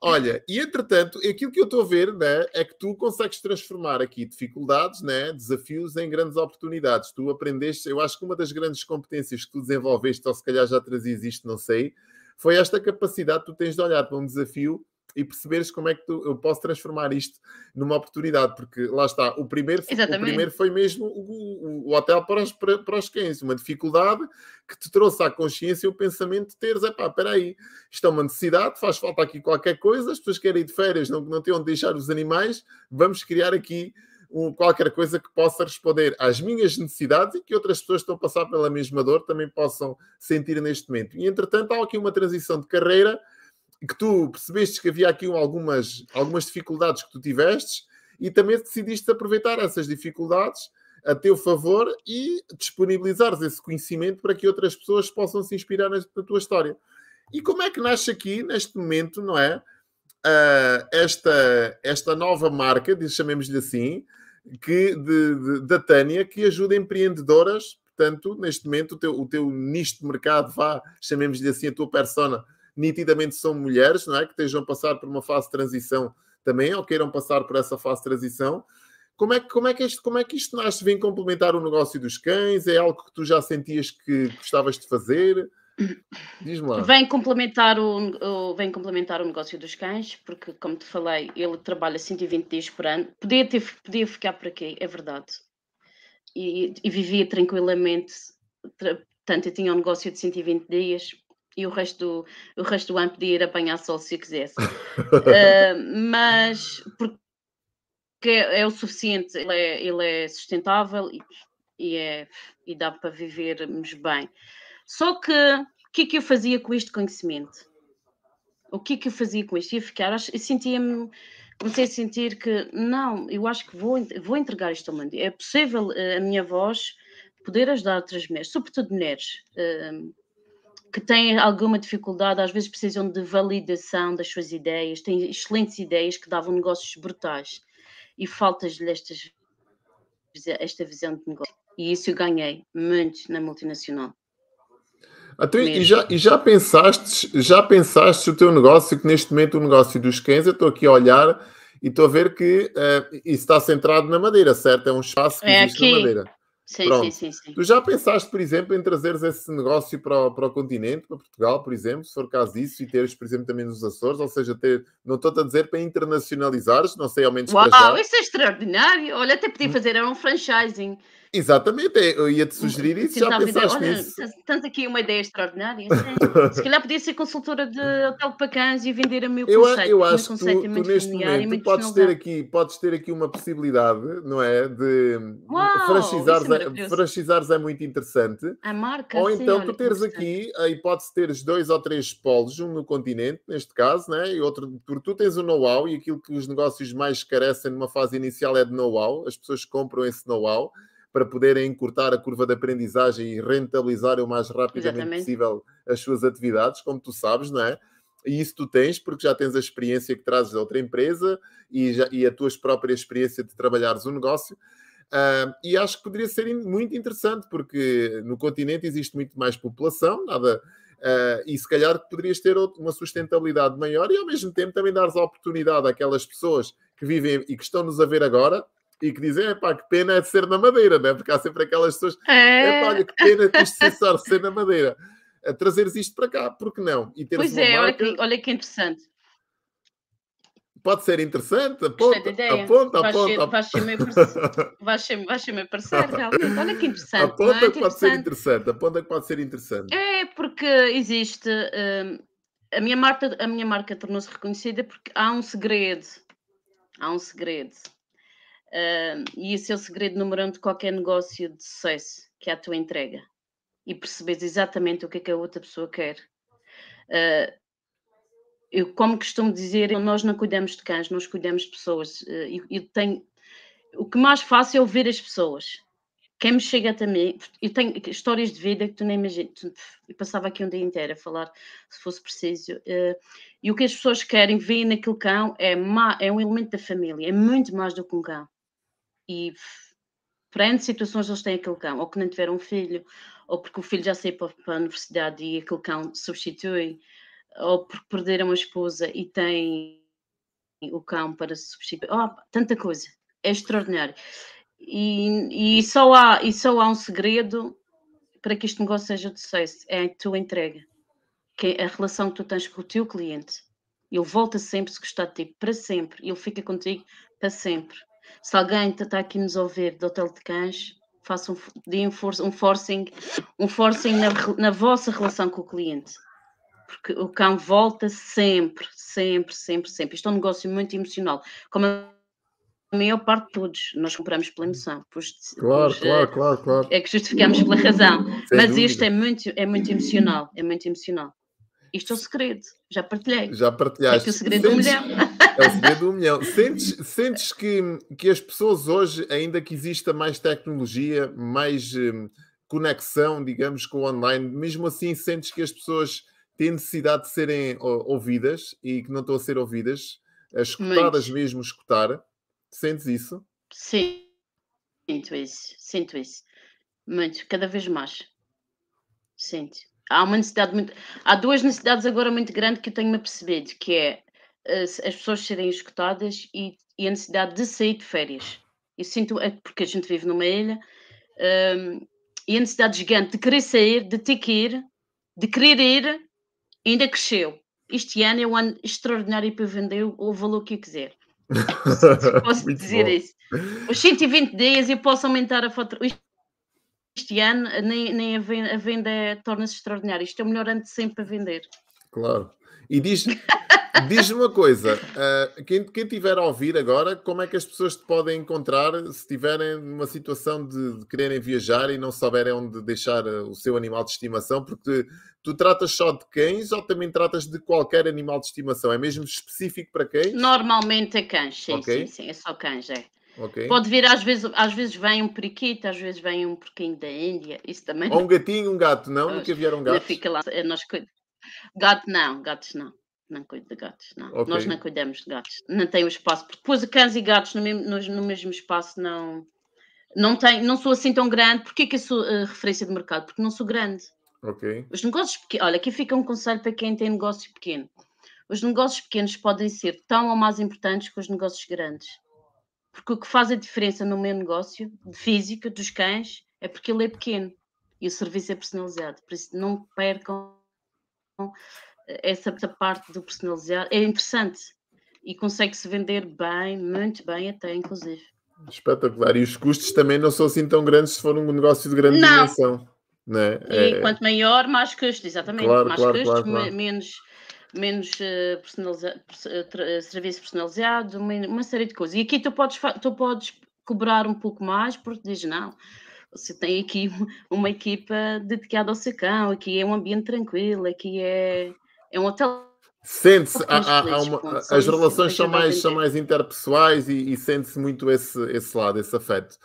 Olha, e entretanto, aquilo que eu estou a ver né, é que tu consegues transformar aqui dificuldades, né, desafios em grandes oportunidades. Tu aprendeste, eu acho que uma das grandes competências que tu desenvolveste, ou se calhar já trazias isto, não sei, foi esta capacidade que tu tens de olhar para um desafio e perceberes como é que tu, eu posso transformar isto numa oportunidade, porque lá está, o primeiro, o primeiro foi mesmo o, o, hotel para os, para, para os cães, uma dificuldade que te trouxe à consciência o pensamento de teres, epá, espera aí, isto é uma necessidade, faz falta aqui qualquer coisa, as pessoas querem ir de férias, não, não têm onde deixar os animais, vamos criar aqui um, qualquer coisa que possa responder às minhas necessidades e que outras pessoas que estão a passar pela mesma dor também possam sentir neste momento. E entretanto há aqui uma transição de carreira que tu percebeste que havia aqui algumas, algumas dificuldades que tu tiveste e também decidiste aproveitar essas dificuldades a teu favor e disponibilizares esse conhecimento para que outras pessoas possam se inspirar na, na tua história. E como é que nasce aqui, neste momento, não é? Uh, esta, esta nova marca, chamemos-lhe assim, que, de, de, da Tânia, que ajuda empreendedoras, portanto, neste momento, o teu, o teu nicho de mercado, vá, chamemos-lhe assim, a tua persona, nitidamente são mulheres, não é? Que estejam a passar por uma fase de transição também, ou queiram passar por essa fase de transição. Como é, que, como, é que isto, como é que isto nasce? Vem complementar o negócio dos cães? É algo que tu já sentias que gostavas de fazer? Diz-me lá. Vem complementar o, vem complementar o negócio dos cães, porque, como te falei, ele trabalha 120 dias por ano. Podia, ter, podia ficar por aqui, é verdade. E, e vivia tranquilamente. Portanto, eu tinha um negócio de 120 dias, e o resto do, o resto do ano podia ir apanhar sol se eu quisesse. uh, mas porque é, é, o suficiente, ele é, ele é sustentável e, e, é, e dá para vivermos bem. Só que o que é que eu fazia com este conhecimento? O que é que eu fazia com isto? Ia ficar, eu sentia-me, comecei a sentir que não, eu acho que vou, vou entregar isto ao mundo. É possível eh, a minha voz poder ajudar outras mulheres, sobretudo mulheres uh, que têm alguma dificuldade, às vezes precisam de validação das suas ideias, têm excelentes ideias que davam negócios brutais e faltas-lhe esta visão de negócio. E isso eu ganhei muito na multinacional. Então, e, já, e já pensaste, já pensaste o teu negócio, que neste momento o negócio dos cães, eu estou aqui a olhar e estou a ver que uh, isso está centrado na madeira, certo? É um espaço que é existe aqui. na madeira. Sim, sim, sim, sim, Tu já pensaste, por exemplo, em trazeres esse negócio para o, para o continente, para Portugal, por exemplo, se for caso disso, e teres, por exemplo, também nos Açores, ou seja, ter, não estou a dizer para internacionalizares, não sei, ao menos Uau, para já. isso é extraordinário! Olha, até podia hum. fazer era um franchising. Exatamente, é, eu ia-te sugerir isso, já pensaste olha, nisso. Tens aqui uma ideia extraordinária. Se calhar podia ser consultora de hotel para cães e vender a meu eu, conceito. Eu acho que tu, é tu neste momento podes ter, aqui, podes ter aqui uma possibilidade, não é? De Uau, franchizares, é, franchizares é muito interessante. A marca, Ou então sim, tu teres aqui a hipótese de teres dois ou três polos, um no continente, neste caso, né? e outro, porque tu tens o know-how e aquilo que os negócios mais carecem numa fase inicial é de know-how, as pessoas compram esse know-how para poderem encurtar a curva de aprendizagem e rentabilizar o mais rapidamente Exatamente. possível as suas atividades, como tu sabes, não é? E isso tu tens, porque já tens a experiência que trazes de outra empresa e, já, e a tua própria experiência de trabalhares o um negócio. Uh, e acho que poderia ser muito interessante, porque no continente existe muito mais população, nada, uh, e se calhar poderias ter uma sustentabilidade maior e ao mesmo tempo também dares a oportunidade àquelas pessoas que vivem e que estão-nos a ver agora e que dizem, pá, que pena é de ser na Madeira, né? Porque há sempre aquelas pessoas, é... pá, olha, que pena que isto se ser na Madeira. A trazeres isto para cá, porque não? E teres pois é, marca... olha, que, olha que interessante. Pode ser interessante, aponta, aponta, vai aponta. Ser, vai, ser meu parceiro, vai, ser, vai ser meu parceiro, realmente. Olha que interessante. Aponta é? que pode ser interessante, aponta que pode ser interessante. É, porque existe... Hum, a minha marca, a minha marca tornou-se reconhecida porque há um segredo. Há um segredo E esse é o segredo número um de qualquer negócio de sucesso, que é a tua entrega. E percebes exatamente o que é que a outra pessoa quer. Uh, eu, como costumo dizer, nós não cuidamos de cães, nós cuidamos de pessoas. Uh, eu, tenho, o que mais faço é ouvir as pessoas. Quem me chega até mim, eu tenho histórias de vida que tu nem imaginas. Eu passava aqui um dia inteiro a falar, se fosse preciso. Uh, e o que as pessoas querem ver naquele cão é, é um elemento da família, é muito mais do que um cão e perante situações eles têm aquele cão, ou que não tiveram um filho, ou porque o filho já saiu para, para a universidade e aquele cão substitui, ou porque perderam a esposa e têm o cão para substituir. Oh, tanta coisa, é extraordinário. E, e, só há, e só há um segredo para que este negócio seja de sucesso: é a tua entrega, que é a relação que tu tens com o teu cliente. Ele volta sempre se gostar de ti, para sempre. Ele fica contigo para sempre se alguém está aqui nos ouvir do Hotel de Cães, façam um, um forcing, um forcing na, na vossa relação com o cliente. Porque o cão volta sempre, sempre, sempre, sempre. Isto é um negócio muito emocional. Como a maior parte de todos, nós compramos pela emoção. Pois, claro, pois, claro, claro, claro. É que justificamos pela razão. Sem Mas dúvida. isto é muito, é muito emocional. É muito emocional. Isto é o segredo. Já partilhei. Já partilhaste. É, é o segredo Sentes... do milhão. É o do milhão. Sentes, sentes que, que as pessoas hoje, ainda que exista mais tecnologia, mais hum, conexão, digamos, com o online, mesmo assim sentes que as pessoas têm necessidade de serem ouvidas e que não estão a ser ouvidas, escutadas Muito. mesmo, escutar? Sentes isso? Sim, sinto isso, sinto isso. Muito, cada vez mais. Sinto. Há uma necessidade muito. Há duas necessidades agora muito grandes que eu tenho-me percebido, que é as, pessoas serem escutadas e, e, a necessidade de sair de férias. Eu sinto, é porque a gente vive numa ilha, um, e a necessidade gigante de querer sair, de ter que ir, de querer ir, ainda cresceu. Este ano é um ano extraordinário para vender o valor que eu quiser. posso dizer bom. isso. Os 120 dias eu posso aumentar a fatura. Este ano nem, nem a venda, torna-se extraordinária. Isto é o melhor ano de sempre para vender. Claro. E diz, Diz-me uma coisa, uh, quem, quem tiver a ouvir agora, como é que as pessoas te podem encontrar se estiverem numa situação de, de, quererem viajar e não souberem onde deixar uh, o seu animal de estimação? Porque tu tratas só de cães ou também tratas de qualquer animal de estimação? É mesmo específico para cães? Normalmente é cães, sim, okay. sim, sim, é só cães, é. Okay. Pode vir, às vezes, às vezes vem um periquito, às vezes vem um porquinho da Índia, isso também. Ou um gatinho, um gato, não? Nunca vieram gatos? Fica lá, nós Gato não, gatos não. Não cuido de gatos, não. Okay. Nós não cuidamos de gatos. Não tem o espaço, porque depois cães e gatos no mesmo, no, no mesmo espaço não. Não, tem, não sou assim tão grande. Porquê que eu sou uh, referência de mercado? Porque não sou grande. Ok. Os negócios pequenos. Olha, aqui fica um conselho para quem tem negócio pequeno. Os negócios pequenos podem ser tão ou mais importantes que os negócios grandes. Porque o que faz a diferença no meu negócio de física dos cães é porque ele é pequeno e o serviço é personalizado. Por isso, não percam essa, essa parte do personalizado é interessante e consegue-se vender bem, muito bem até, inclusive. Espetacular. E os custos também não são assim tão grandes se for um negócio de grande não. dimensão. Né? E é... quanto maior, mais custos, exatamente. Claro, mais claro, custos, claro, menos, menos uh, personaliza uh, serviço personalizado, uma, uma, série de coisas. E aqui tu podes, tu podes cobrar um pouco mais porque dizes, não, você tem aqui uma equipa dedicada ao seu cão, aqui é um ambiente tranquilo, aqui é é um hotel. Sente-se, as relações são mais, são mais interpessoais e, e sente-se muito esse, esse lado, esse afeto.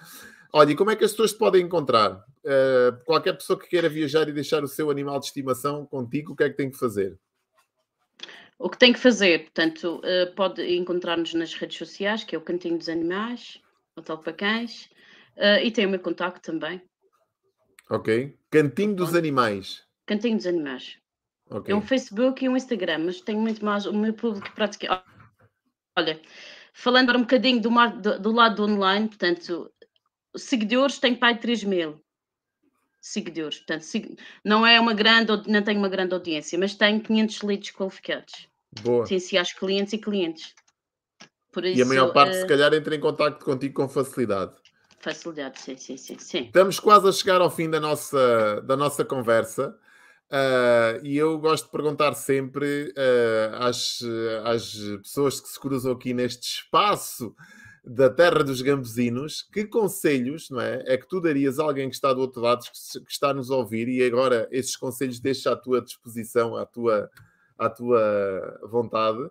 Olha, e como é que as pessoas te podem encontrar? Uh, qualquer pessoa que queira viajar e deixar o seu animal de estimação contigo, o que é que tem que fazer? O que tem que fazer, portanto, uh, pode encontrar-nos nas redes sociais, que é o Cantinho dos Animais, Hotel para Cães, uh, e tem o meu contacto também. Ok. Cantinho dos Animais. Cantinho dos Animais. Okay. É um Facebook e um Instagram, mas tenho muito mais o meu público praticamente. Olha, falando um bocadinho do, do, do lado do online, portanto, seguidores tenho pai de 3 mil seguidores, portanto, não é uma grande, não tenho uma grande audiência, mas tenho 500 leads qualificados. Boa. Acho clientes e clientes. Por isso, e a maior parte, uh... se calhar, entra em contato contigo com facilidade. Facilidade, sim, sim, sim, sim. Estamos quase a chegar ao fim da nossa, da nossa conversa. Uh, e eu gosto de perguntar sempre uh, às, às pessoas que se cruzam aqui neste espaço da terra dos gambuzinos, que conselhos não é, é que tu darias a alguém que está do outro lado, que, está a nos ouvir, e agora esses conselhos deixo à tua disposição, à tua, à tua vontade,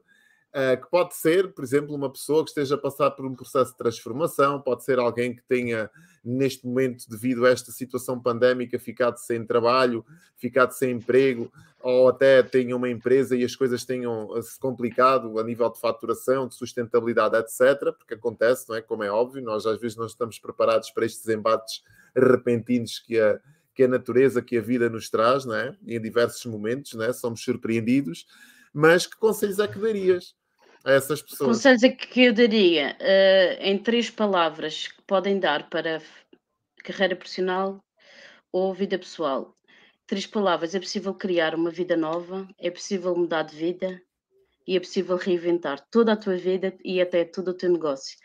Uh, que pode ser, por exemplo, uma pessoa que esteja a passar por um processo de transformação, pode ser alguém que tenha, neste momento, devido a esta situação pandémica, ficado sem trabalho, ficado sem emprego, ou até tenha uma empresa e as coisas tenham eh, se complicado a nível de faturação, de sustentabilidade, etc., porque acontece, não é? Como é óbvio, nós às vezes não estamos preparados para estes embates repentinos que a, que a natureza, que a vida nos traz, não é? Em diversos momentos, não é? Somos surpreendidos. Mas que conselhos é que darias? A essas pessoas? Conselhos que eu daria uh, em três palavras que podem dar para carreira profissional ou vida pessoal. Três palavras: é possível criar uma vida nova, é possível mudar de vida e é possível reinventar toda a tua vida e até todo o teu negócio.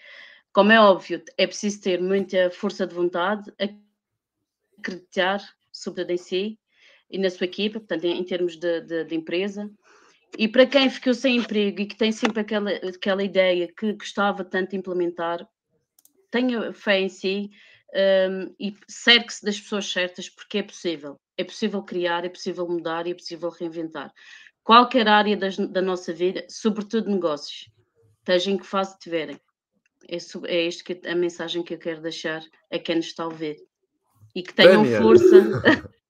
Como é óbvio, é preciso ter muita força de vontade, acreditar sobretudo em si e na sua equipa, portanto, em, em termos de, de, de empresa, e para quem ficou sem emprego e que tem sempre aquela, aquela ideia que gostava tanto de implementar, tenha fé em si um, e cerque-se das pessoas certas, porque é possível. É possível criar, é possível mudar e é possível reinventar. Qualquer área das, da nossa vida, sobretudo negócios, esteja em que fase estiverem. É, é isto que a mensagem que eu quero deixar a quem nos está a ouvir. E que tenham Tânia. força.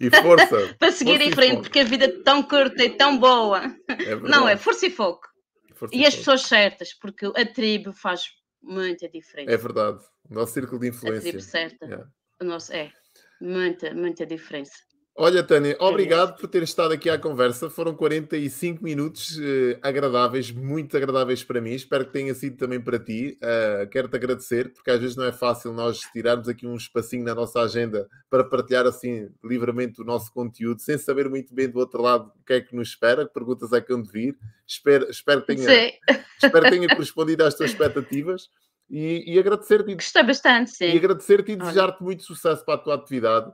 e força. para seguir força em frente, porque a vida é tão curta e tão boa. É não, é força e foco. Força e, e as pessoas certas, porque a tribo faz muita diferença. É verdade. O nosso círculo de influência. A tribo certa. Yeah. O nosso, é, muita, muita diferença. Olha, Tânia, obrigado por ter estado aqui à conversa. Foram 45 minutos uh, agradáveis, muito agradáveis para mim. Espero que tenha sido também para ti. Uh, Quero-te agradecer, porque às vezes não é fácil nós tirarmos aqui um espacinho na nossa agenda para partilhar assim livremente o nosso conteúdo, sem saber muito bem do outro lado o que é que nos espera, que perguntas é que hão de vir. Espero, espero, que, tenha, espero que tenha correspondido às tuas expectativas. E, e agradecer-te. Gostei bastante, sim. E agradecer-te e desejar-te muito sucesso para a tua atividade.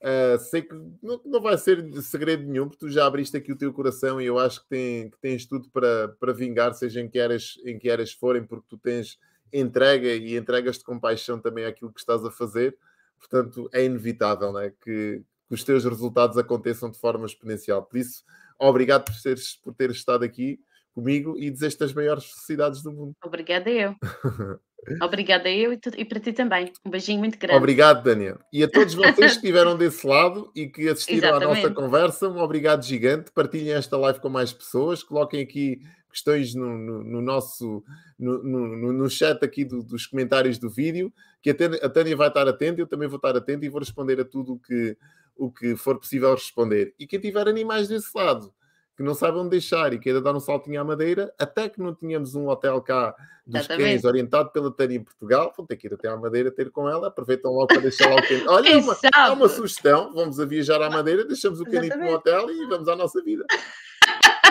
Uh, sei que não, não, vai ser segredo nenhum, porque tu já abriste aqui o teu coração e eu acho que, tem, que tens tudo para, para vingar, seja em que, eras, em que eras forem, porque tu tens entrega e entregas-te com paixão também àquilo que estás a fazer. Portanto, é inevitável né? que, que os teus resultados aconteçam de forma exponencial. Por isso, obrigado por teres, por teres estado aqui comigo e desejo-te as maiores felicidades do mundo. Obrigada eu. Obrigada eu e, tu, e, para ti também. Um beijinho muito grande. Obrigado, Daniel. E a todos vocês que estiveram desse lado e que assistiram Exatamente. à nossa conversa, um obrigado gigante. Partilhem esta live com mais pessoas, coloquem aqui questões no, no, no nosso no, no, no, chat aqui do, dos comentários do vídeo, que a Tânia, a Tânia vai estar atenta, eu também vou estar atento e vou responder a tudo o que, o que for possível responder. E quem tiver animais desse lado, que não saibam deixar e queira dar um saltinho à madeira, até que não tínhamos um hotel cá dos cães orientado pela Tânia em Portugal, vão ter que ir até à Madeira ter com ela, aproveitam logo para deixar lá o cães. Olha, é uma, é uma sugestão, vamos a viajar à Madeira, deixamos o caninho no hotel e vamos à nossa vida.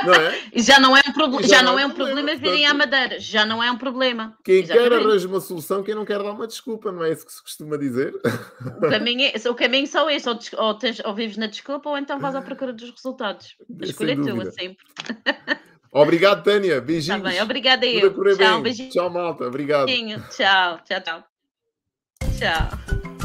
Não é? E já não é um, já, já não, é um problema, problema virem à Madeira, já não é um problema. Quem Exatamente. quer arranja uma solução, quem não quer dar uma desculpa, não é isso que se costuma dizer? O caminho, é, o caminho só esse, ou, ou, tens, ou vives na desculpa, ou então vais à procura dos resultados. A escolha é tua, sempre. Obrigado, Tânia. Beijinhos. Tá bem, obrigada eu. Tchau, beijinho. Tchau, malta. Obrigado. Beijinho. Tchau, tchau, tchau. Tchau.